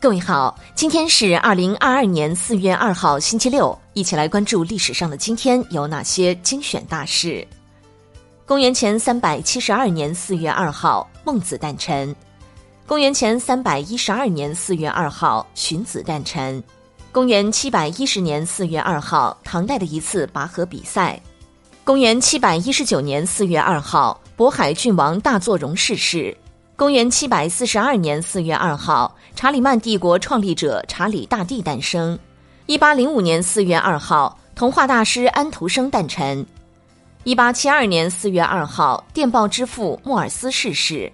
各位好，今天是二零二二年四月二号，星期六，一起来关注历史上的今天有哪些精选大事。公元前三百七十二年四月二号，孟子诞辰；公元前三百一十二年四月二号，荀子诞辰；公元七百一十年四月二号，唐代的一次拔河比赛；公元七百一十九年四月二号，渤海郡王大作荣逝世。公元七百四十二年四月二号，查理曼帝国创立者查理大帝诞生。一八零五年四月二号，童话大师安徒生诞辰。一八七二年四月二号，电报之父莫尔斯逝世。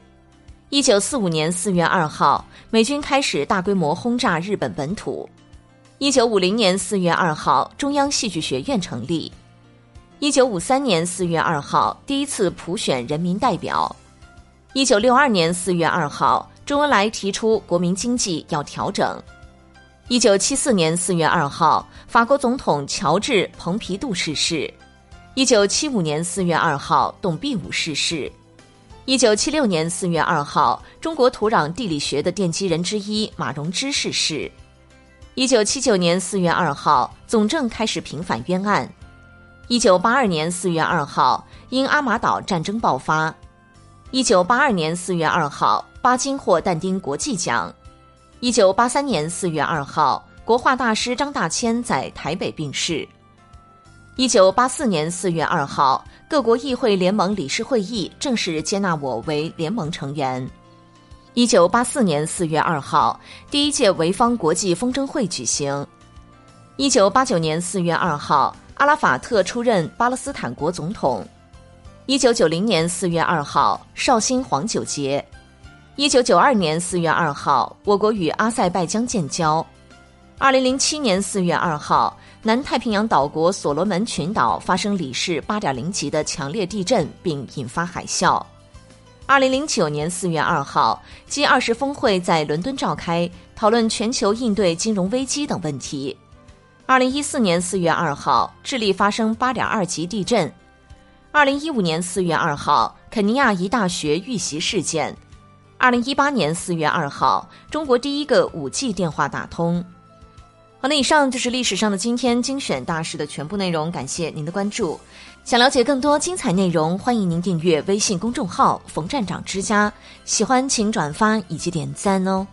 一九四五年四月二号，美军开始大规模轰炸日本本土。一九五零年四月二号，中央戏剧学院成立。一九五三年四月二号，第一次普选人民代表。一九六二年四月二号，周恩来提出国民经济要调整。一九七四年四月二号，法国总统乔治·蓬皮杜逝世。一九七五年四月二号，董必武逝世。一九七六年四月二号，中国土壤地理学的奠基人之一马荣之逝世。一九七九年四月二号，总政开始平反冤案。一九八二年四月二号，因阿马岛战争爆发。一九八二年四月二号，巴金获但丁国际奖。一九八三年四月二号，国画大师张大千在台北病逝。一九八四年四月二号，各国议会联盟理事会议正式接纳我为联盟成员。一九八四年四月二号，第一届潍坊国际风筝会举行。一九八九年四月二号，阿拉法特出任巴勒斯坦国总统。一九九零年四月二号，绍兴黄酒节；一九九二年四月二号，我国与阿塞拜疆建交；二零零七年四月二号，南太平洋岛国所罗门群岛发生里氏八点零级的强烈地震，并引发海啸；二零零九年四月二号，G 二十峰会在伦敦召开，讨论全球应对金融危机等问题；二零一四年四月二号，智利发生八点二级地震。二零一五年四月二号，肯尼亚一大学遇袭事件；二零一八年四月二号，中国第一个五 G 电话打通。好，那以上就是历史上的今天精选大事的全部内容，感谢您的关注。想了解更多精彩内容，欢迎您订阅微信公众号“冯站长之家”。喜欢请转发以及点赞哦。